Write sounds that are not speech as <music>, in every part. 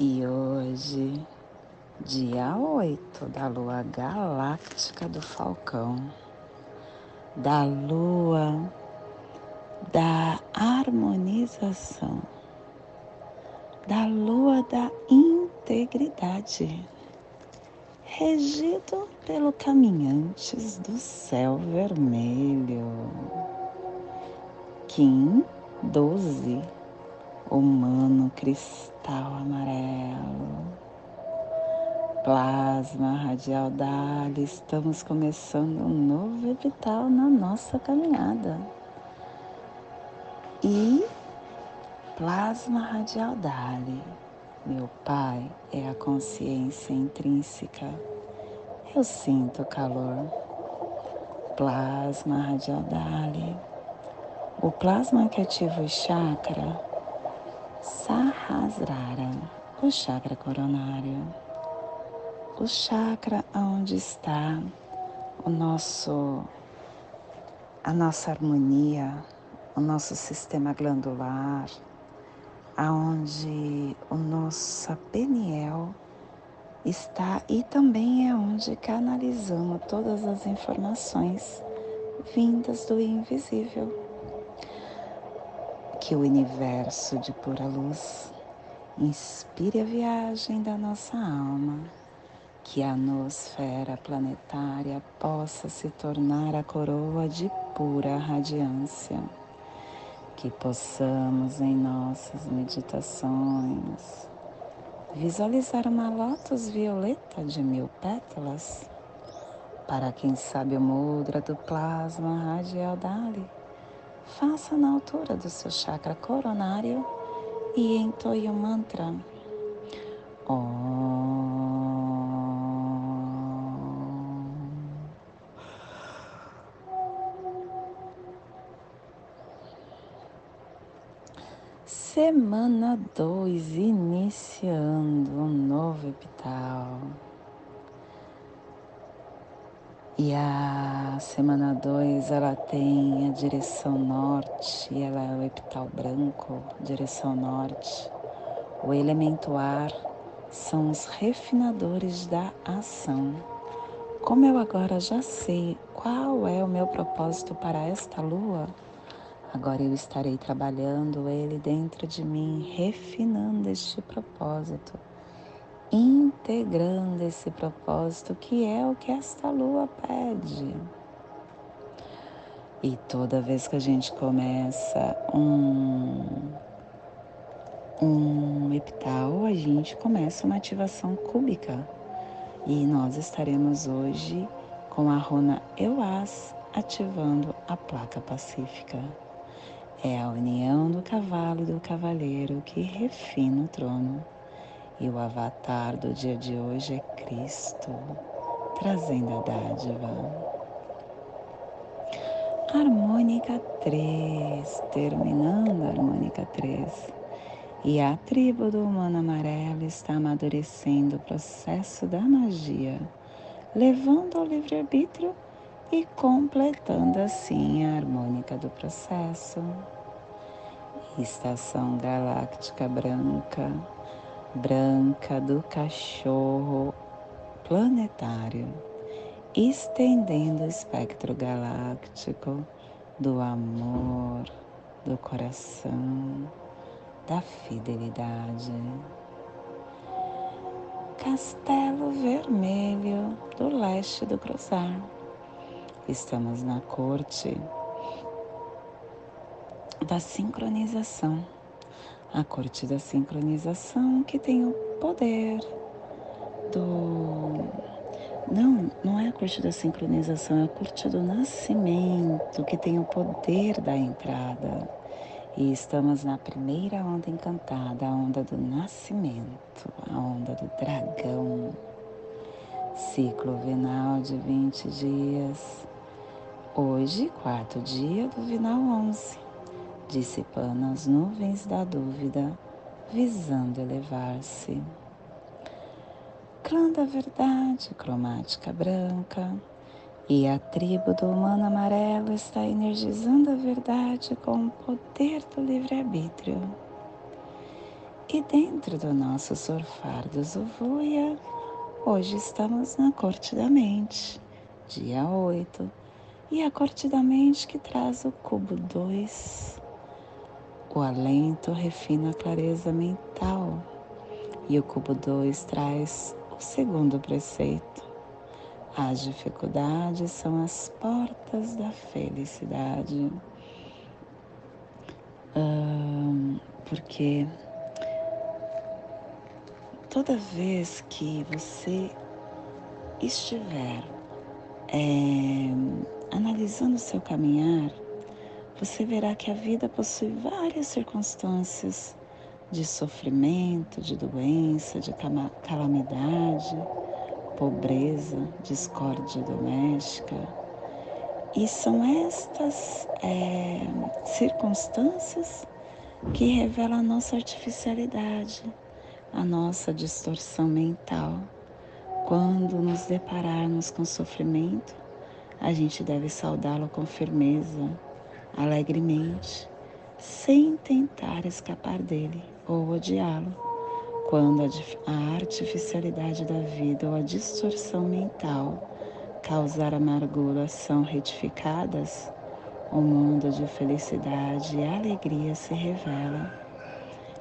E hoje, dia 8 da lua galáctica do Falcão, da lua da harmonização, da lua da integridade, regido pelo caminhantes do céu vermelho. Kim 12 humano cristal amarelo, plasma radial Dali, estamos começando um novo vital na nossa caminhada. E plasma radial Dali, meu pai é a consciência intrínseca. Eu sinto calor. Plasma radial Dali. O plasma que ativa o chakra Sahasrara, o chakra coronário, o chakra onde está o nosso a nossa harmonia, o nosso sistema glandular, aonde o nosso peniel está e também é onde canalizamos todas as informações vindas do invisível que o universo de pura luz inspire a viagem da nossa alma, que a nosfera planetária possa se tornar a coroa de pura radiância, que possamos em nossas meditações visualizar uma lótus violeta de mil pétalas, para quem sabe o mudra do plasma radial Dali faça na altura do seu chakra coronário e entoie o mantra. Semana 2, iniciando um novo epital. E a semana 2 ela tem a direção norte, ela é o epital branco, direção norte. O elemento ar são os refinadores da ação. Como eu agora já sei qual é o meu propósito para esta lua, agora eu estarei trabalhando ele dentro de mim, refinando este propósito integrando esse propósito que é o que esta lua pede. E toda vez que a gente começa um, um epital, a gente começa uma ativação cúbica. E nós estaremos hoje com a runa Euas ativando a placa pacífica. É a união do cavalo e do cavaleiro que refina o trono. E o avatar do dia de hoje é Cristo, trazendo a dádiva. Harmônica 3, terminando a harmônica 3. E a tribo do humano amarelo está amadurecendo o processo da magia, levando ao livre-arbítrio e completando assim a harmônica do processo. Estação galáctica branca branca do cachorro planetário, estendendo o espectro galáctico do amor, do coração, da fidelidade. Castelo Vermelho do leste do Cruzar. Estamos na corte da sincronização a corte da sincronização que tem o poder do. Não, não é a corte da sincronização, é a corte do nascimento que tem o poder da entrada. E estamos na primeira onda encantada, a onda do nascimento, a onda do dragão. Ciclo vinal de 20 dias. Hoje, quarto dia do vinal 11, dissipando as nuvens da dúvida, visando elevar-se. Clã da verdade, cromática branca, e a tribo do humano amarelo está energizando a verdade com o poder do livre-arbítrio. E dentro do nosso surfar do Zuvuia, hoje estamos na corte da mente, dia 8, e a corte da mente que traz o cubo 2. O alento refina a clareza mental, e o cubo 2 traz segundo preceito as dificuldades são as portas da felicidade. porque toda vez que você estiver é, analisando o seu caminhar, você verá que a vida possui várias circunstâncias de sofrimento, de doença, de calamidade pobreza, discórdia doméstica. E são estas é, circunstâncias que revelam a nossa artificialidade, a nossa distorção mental. Quando nos depararmos com sofrimento, a gente deve saudá-lo com firmeza, alegremente, sem tentar escapar dele ou odiá-lo quando a artificialidade da vida ou a distorção mental causar amargura são retificadas, o mundo de felicidade e alegria se revela.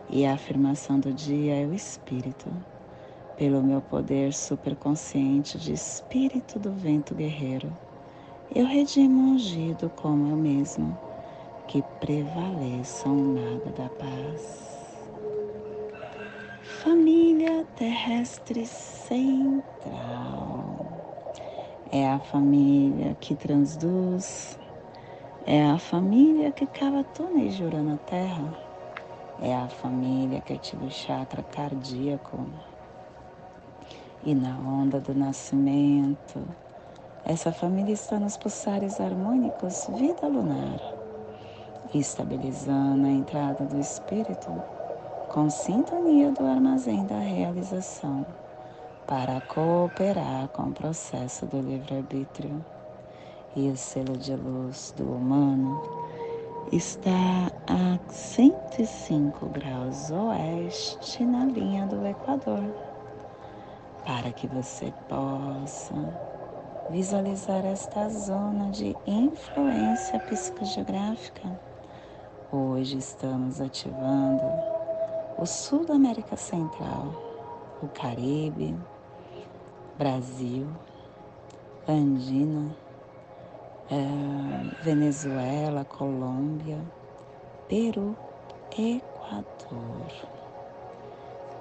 E a afirmação do dia é o espírito. Pelo meu poder superconsciente de espírito do vento guerreiro, eu redimo ungido como eu mesmo, que prevaleça o mago da paz. Família terrestre central. É a família que transduz, é a família que cava túneis de na Terra, é a família que ativa o chakra cardíaco. E na onda do nascimento, essa família está nos pulsares harmônicos vida lunar, estabilizando a entrada do espírito com sintonia do armazém da realização, para cooperar com o processo do livre-arbítrio. E o selo de luz do humano está a 105 graus oeste na linha do Equador, para que você possa visualizar esta zona de influência psicogeográfica. Hoje estamos ativando o sul da América Central, o Caribe, Brasil, Andina, é, Venezuela, Colômbia, Peru, Equador.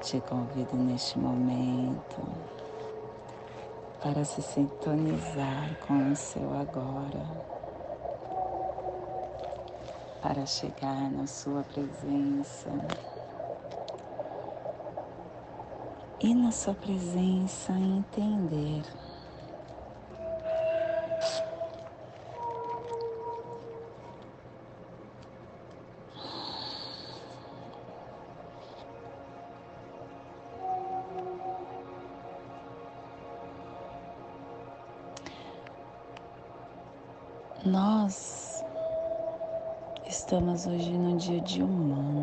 Te convido neste momento para se sintonizar com o seu agora, para chegar na sua presença e na Sua presença entender. Nós estamos hoje no dia de humano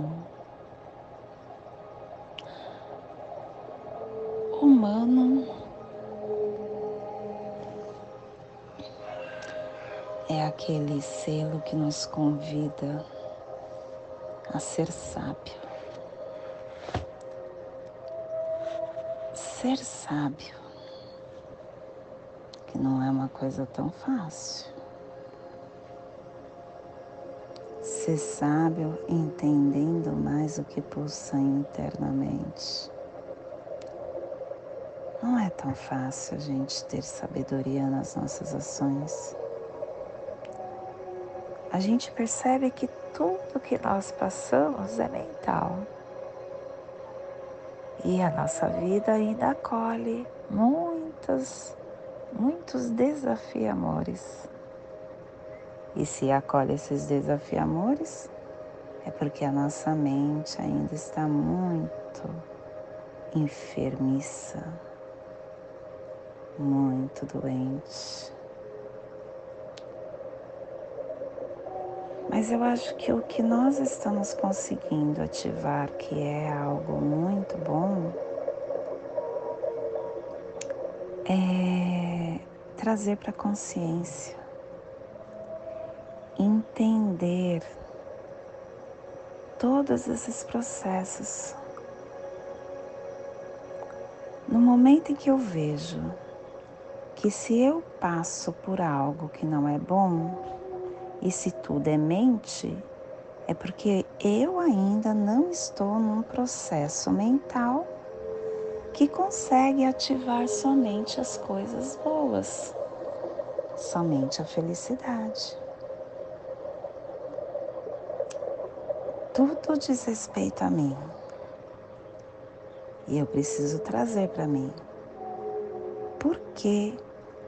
nos convida a ser sábio. Ser sábio, que não é uma coisa tão fácil. Ser sábio entendendo mais o que pulsa internamente não é tão fácil a gente ter sabedoria nas nossas ações. A gente percebe que tudo que nós passamos é mental. E a nossa vida ainda acolhe muitos, muitos desafiamores. E se acolhe esses desafiamores, é porque a nossa mente ainda está muito enfermiça, muito doente. Mas eu acho que o que nós estamos conseguindo ativar, que é algo muito bom, é trazer para a consciência, entender todos esses processos. No momento em que eu vejo que se eu passo por algo que não é bom, e se tudo é mente, é porque eu ainda não estou num processo mental que consegue ativar somente as coisas boas, somente a felicidade. Tudo diz respeito a mim. E eu preciso trazer para mim. Por que,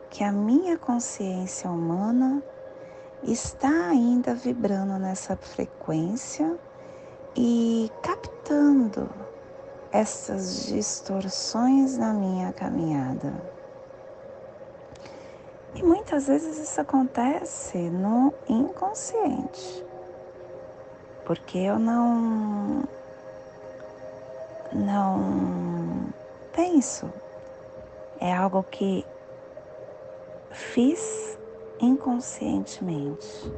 que a minha consciência humana está ainda vibrando nessa frequência e captando essas distorções na minha caminhada. E muitas vezes isso acontece no inconsciente, porque eu não não penso. É algo que fiz inconscientemente.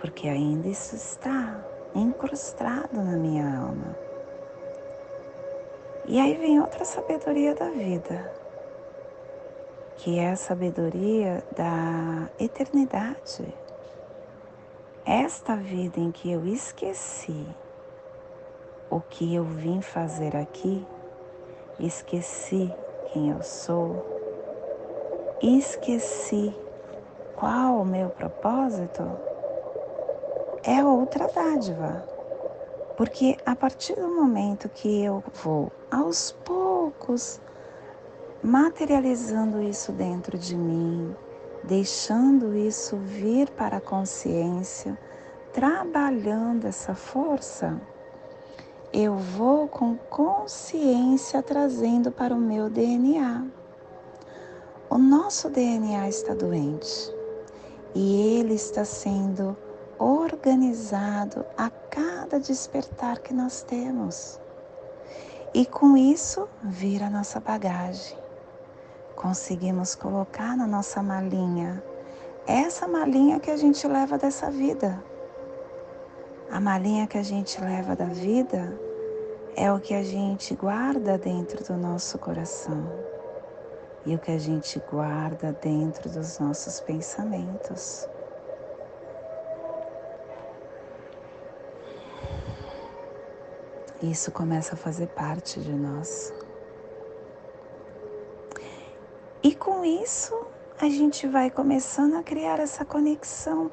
Porque ainda isso está incrustado na minha alma. E aí vem outra sabedoria da vida, que é a sabedoria da eternidade. Esta vida em que eu esqueci o que eu vim fazer aqui, esqueci quem eu sou, esqueci qual o meu propósito, é outra dádiva. Porque a partir do momento que eu vou aos poucos materializando isso dentro de mim, deixando isso vir para a consciência, trabalhando essa força, eu vou com consciência trazendo para o meu DNA. O nosso DNA está doente e ele está sendo organizado a cada despertar que nós temos. E com isso vira nossa bagagem. Conseguimos colocar na nossa malinha essa malinha que a gente leva dessa vida. A malinha que a gente leva da vida é o que a gente guarda dentro do nosso coração e o que a gente guarda dentro dos nossos pensamentos. Isso começa a fazer parte de nós. E com isso, a gente vai começando a criar essa conexão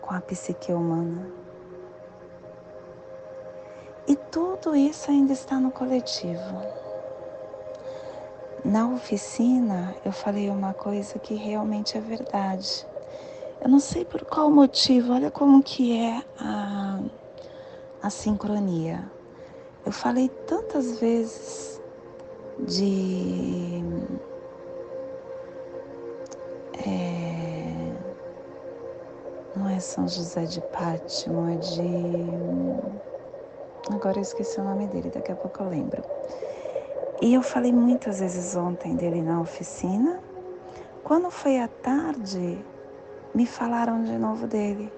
com a psique humana. E tudo isso ainda está no coletivo. Na oficina eu falei uma coisa que realmente é verdade. Eu não sei por qual motivo, olha como que é a, a sincronia. Eu falei tantas vezes de é, não é São José de Pátimo, é de agora eu esqueci o nome dele, daqui a pouco eu lembro. E eu falei muitas vezes ontem dele na oficina. Quando foi à tarde, me falaram de novo dele.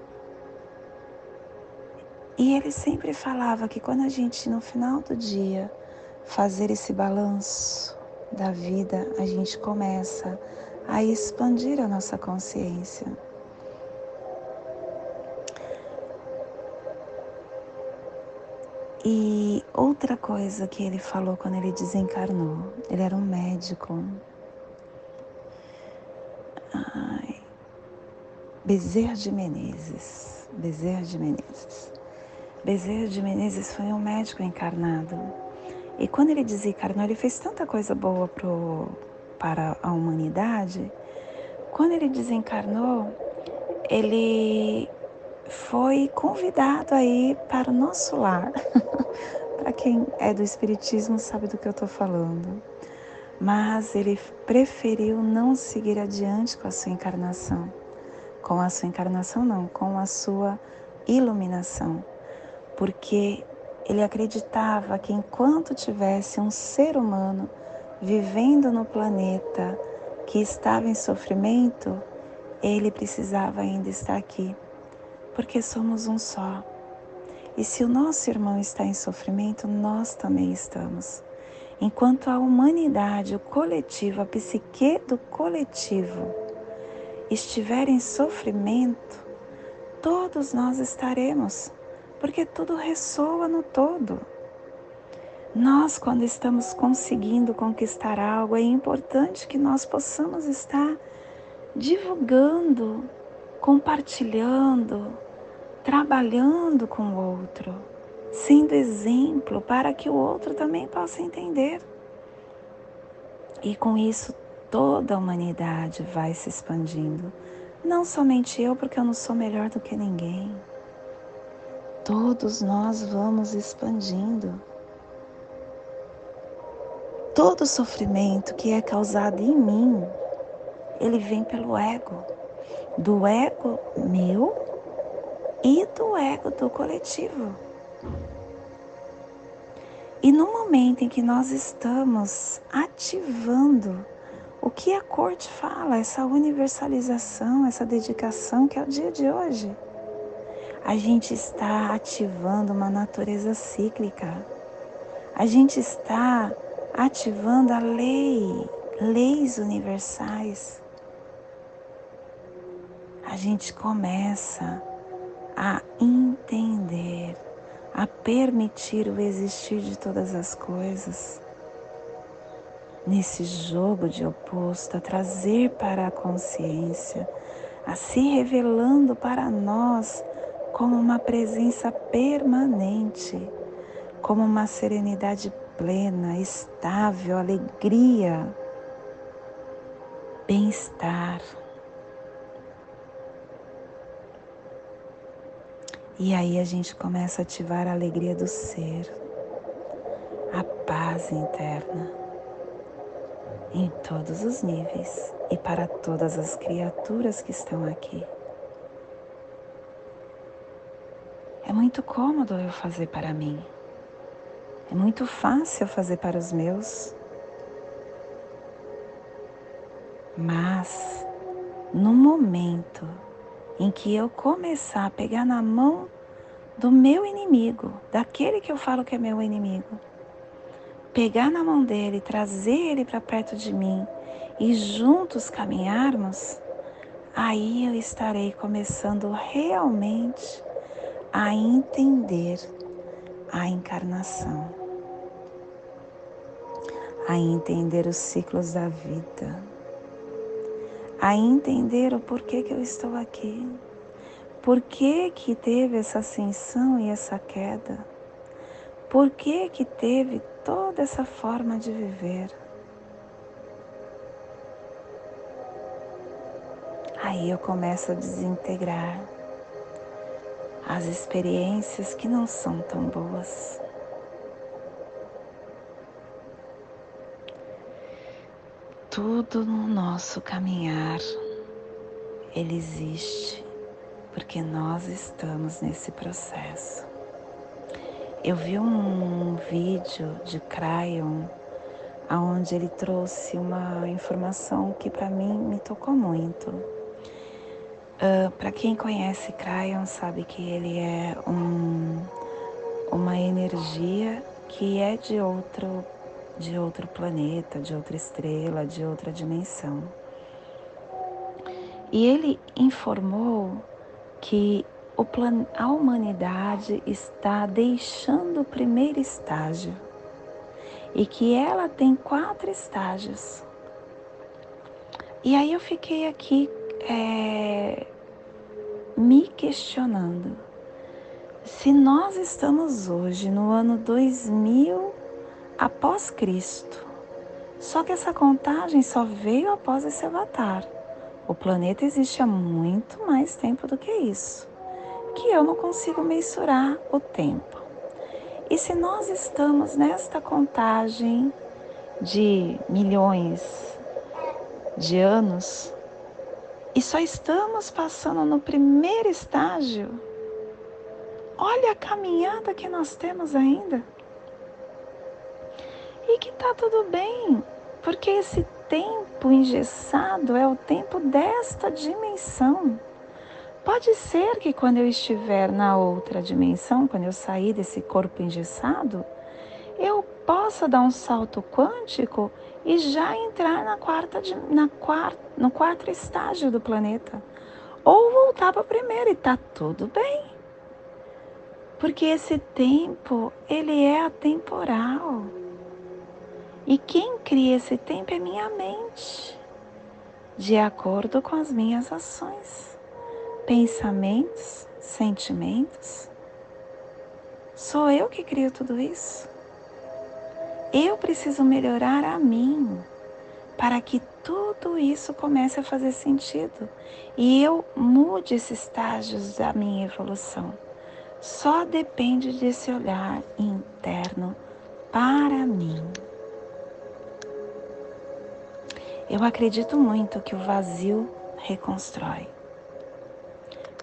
E ele sempre falava que quando a gente, no final do dia, fazer esse balanço da vida, a gente começa a expandir a nossa consciência. E outra coisa que ele falou quando ele desencarnou, ele era um médico. Ai, Bezerra de Menezes. Bezerra de Menezes. Bezerra de Menezes foi um médico encarnado. E quando ele desencarnou, ele fez tanta coisa boa pro, para a humanidade. Quando ele desencarnou, ele foi convidado aí para o nosso lar. <laughs> para quem é do Espiritismo sabe do que eu estou falando. Mas ele preferiu não seguir adiante com a sua encarnação. Com a sua encarnação, não, com a sua iluminação. Porque ele acreditava que enquanto tivesse um ser humano vivendo no planeta que estava em sofrimento, ele precisava ainda estar aqui, porque somos um só. E se o nosso irmão está em sofrimento, nós também estamos. Enquanto a humanidade, o coletivo, a psique do coletivo estiver em sofrimento, todos nós estaremos, porque tudo ressoa no todo. Nós, quando estamos conseguindo conquistar algo, é importante que nós possamos estar divulgando, compartilhando, trabalhando com o outro, sendo exemplo para que o outro também possa entender. E com isso toda a humanidade vai se expandindo. Não somente eu, porque eu não sou melhor do que ninguém. Todos nós vamos expandindo. Todo sofrimento que é causado em mim ele vem pelo ego, do ego meu e do ego do coletivo. E no momento em que nós estamos ativando o que a corte fala, essa universalização, essa dedicação que é o dia de hoje, a gente está ativando uma natureza cíclica. A gente está ativando a lei, leis universais a gente começa a entender, a permitir o existir de todas as coisas. Nesse jogo de oposto, a trazer para a consciência, a se revelando para nós como uma presença permanente, como uma serenidade plena, estável, alegria, bem-estar. E aí a gente começa a ativar a alegria do ser, a paz interna, em todos os níveis e para todas as criaturas que estão aqui. É muito cômodo eu fazer para mim. É muito fácil fazer para os meus. Mas no momento em que eu começar a pegar na mão do meu inimigo, daquele que eu falo que é meu inimigo, pegar na mão dele, trazer ele para perto de mim e juntos caminharmos, aí eu estarei começando realmente a entender a encarnação, a entender os ciclos da vida a entender o porquê que eu estou aqui. Por que, que teve essa ascensão e essa queda? Por que, que teve toda essa forma de viver? Aí eu começo a desintegrar as experiências que não são tão boas. Tudo no nosso caminhar, ele existe porque nós estamos nesse processo. Eu vi um vídeo de Cryon onde ele trouxe uma informação que para mim me tocou muito. Uh, para quem conhece Cryon sabe que ele é um, uma energia que é de outro de outro planeta, de outra estrela, de outra dimensão. E ele informou que a humanidade está deixando o primeiro estágio e que ela tem quatro estágios. E aí eu fiquei aqui é, me questionando se nós estamos hoje no ano 2000 após Cristo. Só que essa contagem só veio após esse avatar. O planeta existe há muito mais tempo do que isso, que eu não consigo mensurar o tempo. E se nós estamos nesta contagem de milhões de anos e só estamos passando no primeiro estágio, olha a caminhada que nós temos ainda. E que tá tudo bem, porque esse tempo engessado é o tempo desta dimensão. Pode ser que quando eu estiver na outra dimensão, quando eu sair desse corpo engessado, eu possa dar um salto quântico e já entrar na quarta, na quarta, no quarto estágio do planeta. Ou voltar para o primeiro e tá tudo bem. Porque esse tempo, ele é atemporal. E quem cria esse tempo é minha mente, de acordo com as minhas ações pensamentos, sentimentos. Sou eu que crio tudo isso. Eu preciso melhorar a mim para que tudo isso comece a fazer sentido e eu mude esses estágios da minha evolução. Só depende desse olhar interno para mim. Eu acredito muito que o vazio reconstrói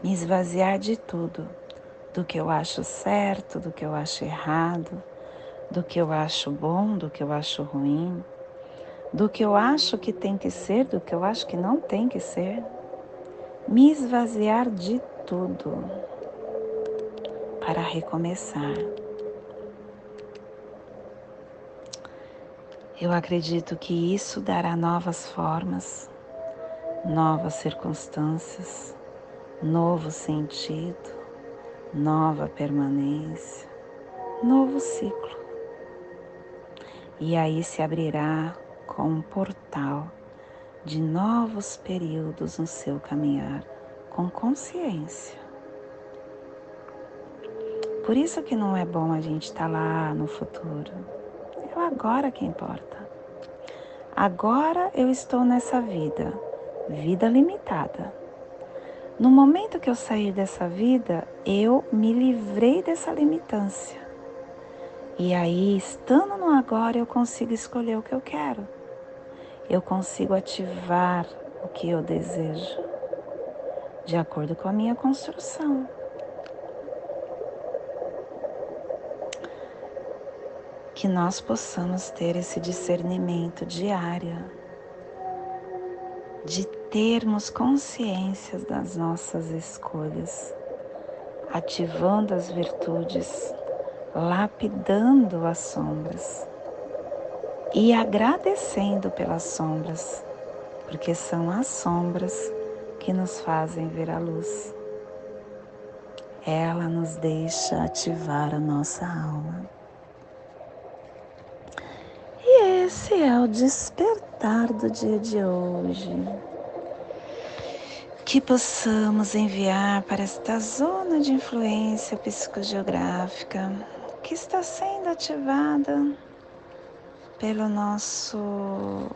me esvaziar de tudo, do que eu acho certo, do que eu acho errado, do que eu acho bom, do que eu acho ruim, do que eu acho que tem que ser, do que eu acho que não tem que ser. Me esvaziar de tudo para recomeçar. Eu acredito que isso dará novas formas, novas circunstâncias, novo sentido, nova permanência, novo ciclo. E aí se abrirá com um portal de novos períodos no seu caminhar com consciência. Por isso que não é bom a gente estar tá lá no futuro. O agora que importa. Agora eu estou nessa vida, vida limitada no momento que eu sair dessa vida, eu me livrei dessa limitância. E aí, estando no agora, eu consigo escolher o que eu quero. Eu consigo ativar o que eu desejo, de acordo com a minha construção. Que nós possamos ter esse discernimento diário de termos consciência das nossas escolhas, ativando as virtudes, lapidando as sombras e agradecendo pelas sombras, porque são as sombras que nos fazem ver a luz. Ela nos deixa ativar a nossa alma. Esse é o despertar do dia de hoje. Que possamos enviar para esta zona de influência psicogeográfica que está sendo ativada pelo nosso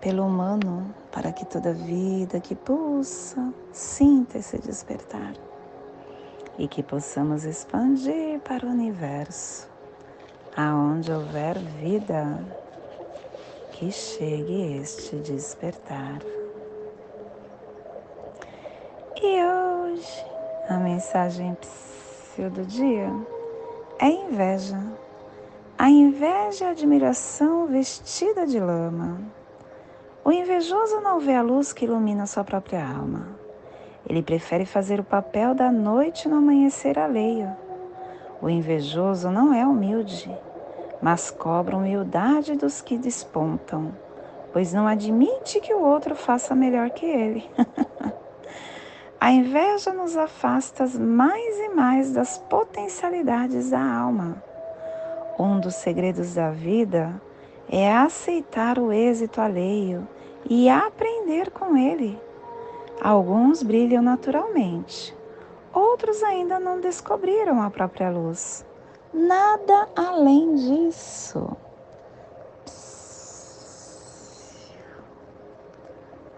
pelo humano para que toda vida que pulsa sinta esse despertar e que possamos expandir para o universo aonde houver vida que chegue este despertar. E hoje a mensagem do dia é inveja. A inveja é a admiração vestida de lama. O invejoso não vê a luz que ilumina sua própria alma. Ele prefere fazer o papel da noite no amanhecer alheio. O invejoso não é humilde, mas cobra humildade dos que despontam, pois não admite que o outro faça melhor que ele. <laughs> A inveja nos afasta mais e mais das potencialidades da alma. Um dos segredos da vida é aceitar o êxito alheio e aprender com ele. Alguns brilham naturalmente, outros ainda não descobriram a própria luz. Nada além disso.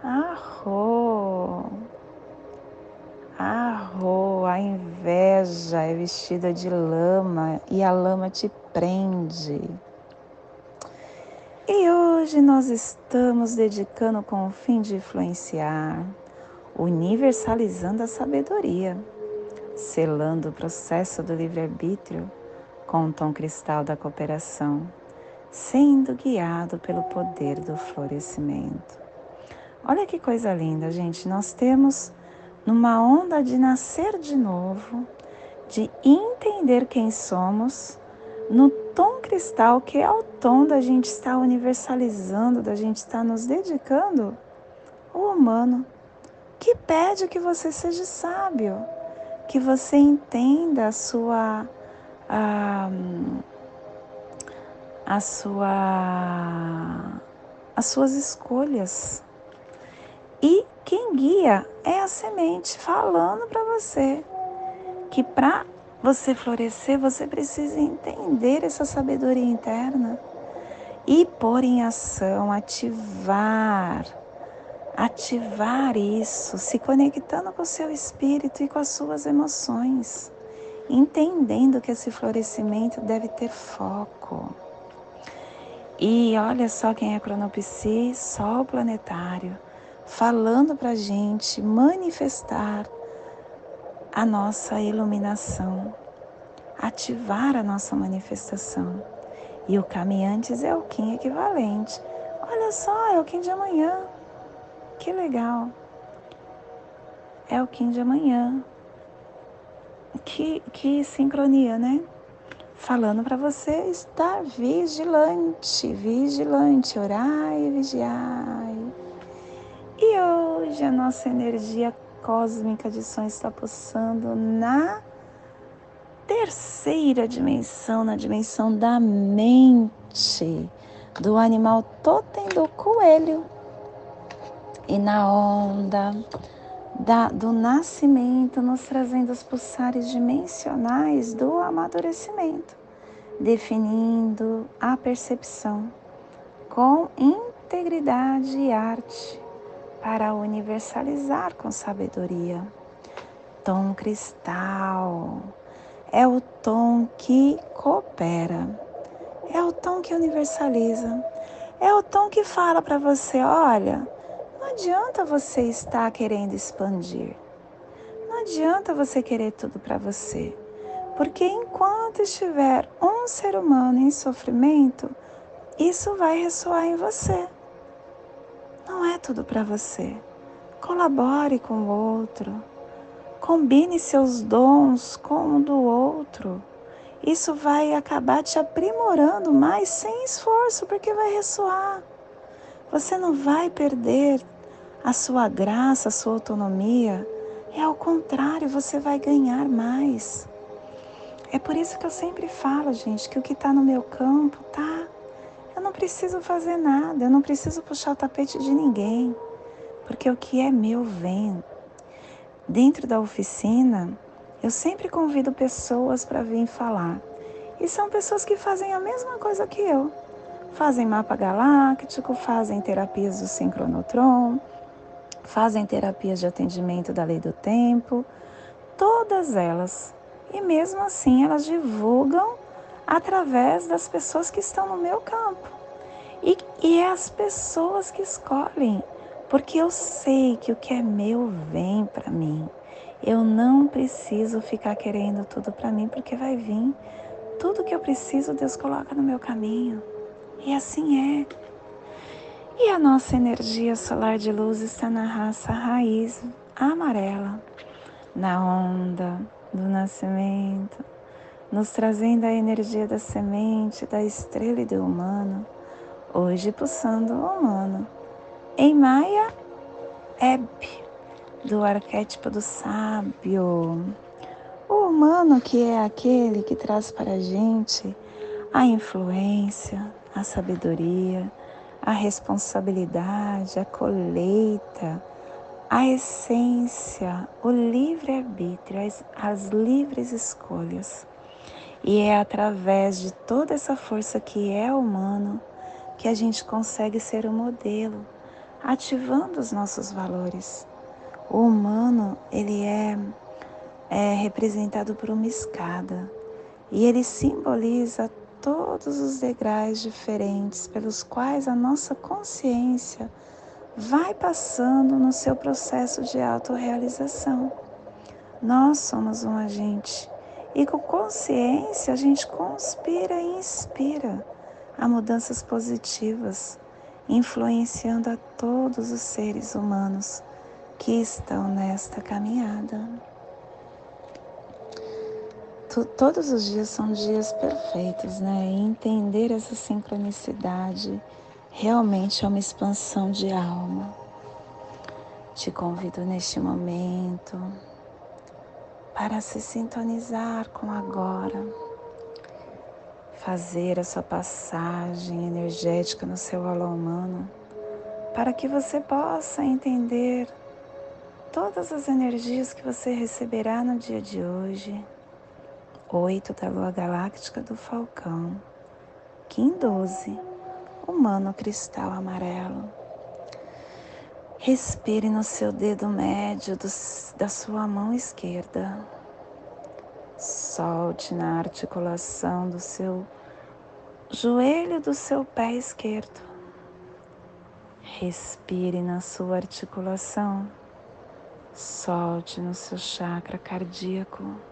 Arro. Arro, a inveja é vestida de lama e a lama te prende. E hoje nós estamos dedicando com o fim de influenciar, universalizando a sabedoria, selando o processo do livre-arbítrio com o tom cristal da cooperação, sendo guiado pelo poder do florescimento. Olha que coisa linda, gente. Nós temos numa onda de nascer de novo, de entender quem somos, no tom cristal, que é o tom da gente estar universalizando, da gente estar nos dedicando, o humano, que pede que você seja sábio, que você entenda a sua. A, a sua as suas escolhas. E quem guia é a semente falando para você que para você florescer, você precisa entender essa sabedoria interna e pôr em ação, ativar, ativar isso, se conectando com o seu espírito e com as suas emoções, entendendo que esse florescimento deve ter foco. E olha só quem é Cronopsi, Sol planetário falando para gente manifestar a nossa iluminação, ativar a nossa manifestação. E o caminhantes é o Kim equivalente. Olha só, é o Kim de amanhã. Que legal. É o Kim de amanhã. Que, que sincronia, né? Falando para você estar vigilante, vigilante, orar e vigiar e hoje a nossa energia cósmica de som está pulsando na terceira dimensão, na dimensão da mente, do animal totem do coelho. E na onda da, do nascimento, nos trazendo os pulsares dimensionais do amadurecimento, definindo a percepção com integridade e arte para universalizar com sabedoria. Tom cristal é o tom que coopera, é o tom que universaliza, é o tom que fala para você: olha, não adianta você estar querendo expandir, não adianta você querer tudo para você, porque enquanto estiver um ser humano em sofrimento, isso vai ressoar em você não é tudo para você. Colabore com o outro. Combine seus dons com o do outro. Isso vai acabar te aprimorando mais sem esforço, porque vai ressoar. Você não vai perder a sua graça, a sua autonomia. É ao contrário, você vai ganhar mais. É por isso que eu sempre falo, gente, que o que está no meu campo tá eu não preciso fazer nada, eu não preciso puxar o tapete de ninguém, porque o que é meu vem. Dentro da oficina, eu sempre convido pessoas para vir falar. E são pessoas que fazem a mesma coisa que eu. Fazem mapa galáctico, fazem terapias do sincronotron, fazem terapias de atendimento da lei do tempo, todas elas. E mesmo assim elas divulgam através das pessoas que estão no meu campo. E, e é as pessoas que escolhem, porque eu sei que o que é meu vem para mim. Eu não preciso ficar querendo tudo para mim, porque vai vir. Tudo que eu preciso, Deus coloca no meu caminho. E assim é. E a nossa energia solar de luz está na raça raiz amarela, na onda do nascimento, nos trazendo a energia da semente, da estrela e do humano, hoje pulsando o humano. Em Maia, Eb, do arquétipo do sábio. O humano que é aquele que traz para a gente a influência, a sabedoria, a responsabilidade, a colheita, a essência, o livre-arbítrio, as, as livres escolhas. E é através de toda essa força que é humano que a gente consegue ser um modelo, ativando os nossos valores. O humano, ele é, é representado por uma escada e ele simboliza todos os degraus diferentes pelos quais a nossa consciência vai passando no seu processo de autorrealização. Nós somos um agente e com consciência a gente conspira e inspira a mudanças positivas, influenciando a todos os seres humanos que estão nesta caminhada. Todos os dias são dias perfeitos, né? E entender essa sincronicidade realmente é uma expansão de alma. Te convido neste momento para se sintonizar com agora, fazer a sua passagem energética no seu alô humano, para que você possa entender todas as energias que você receberá no dia de hoje. Oito da lua galáctica do Falcão, Kim 12, humano cristal amarelo. Respire no seu dedo médio do, da sua mão esquerda. Solte na articulação do seu joelho do seu pé esquerdo. Respire na sua articulação. Solte no seu chakra cardíaco.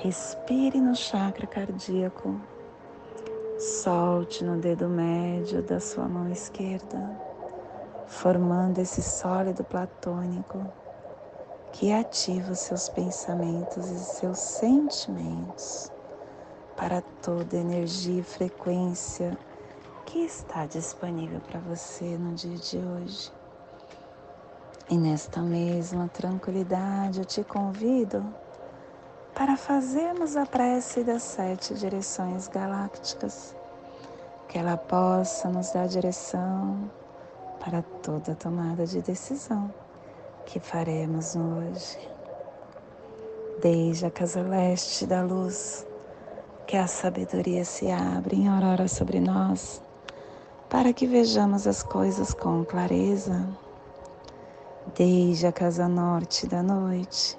Respire no chakra cardíaco. Solte no dedo médio da sua mão esquerda formando esse sólido platônico que ativa os seus pensamentos e seus sentimentos para toda energia e frequência que está disponível para você no dia de hoje. E nesta mesma tranquilidade eu te convido para fazermos a prece das sete direções galácticas, que ela possa nos dar direção para toda tomada de decisão que faremos hoje. Desde a casa leste da luz, que a sabedoria se abre em aurora sobre nós, para que vejamos as coisas com clareza. Desde a casa norte da noite,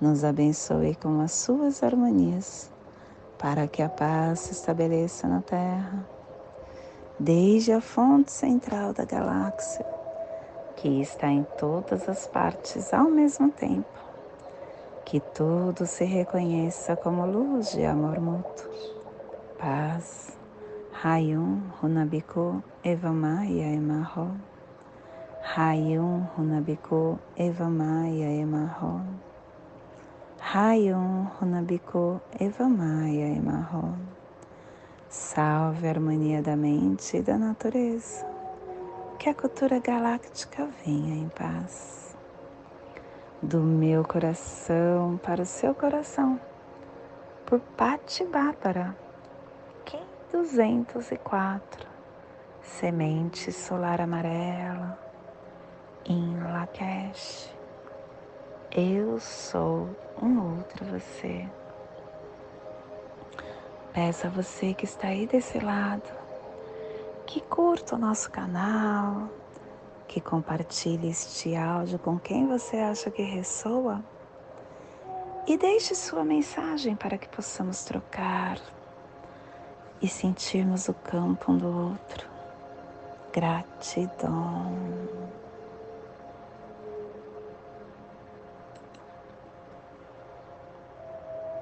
nos abençoe com as suas harmonias, para que a paz se estabeleça na Terra, desde a fonte central da galáxia que está em todas as partes ao mesmo tempo. Que tudo se reconheça como luz de amor mútuo. Paz. Hayum Runabiku Evamaya Emarro. Hayum Runabiku Evamaya Emarro. Hayum Runabiku Evamaya Emarro. Salve a harmonia da mente e da natureza que a cultura galáctica venha em paz. Do meu coração para o seu coração, por Pati Bárbara, Kim 204, Semente Solar Amarela, em Lakesh. Eu sou um outro você. Peço a você que está aí desse lado que curta o nosso canal, que compartilhe este áudio com quem você acha que ressoa e deixe sua mensagem para que possamos trocar e sentirmos o campo um do outro. Gratidão.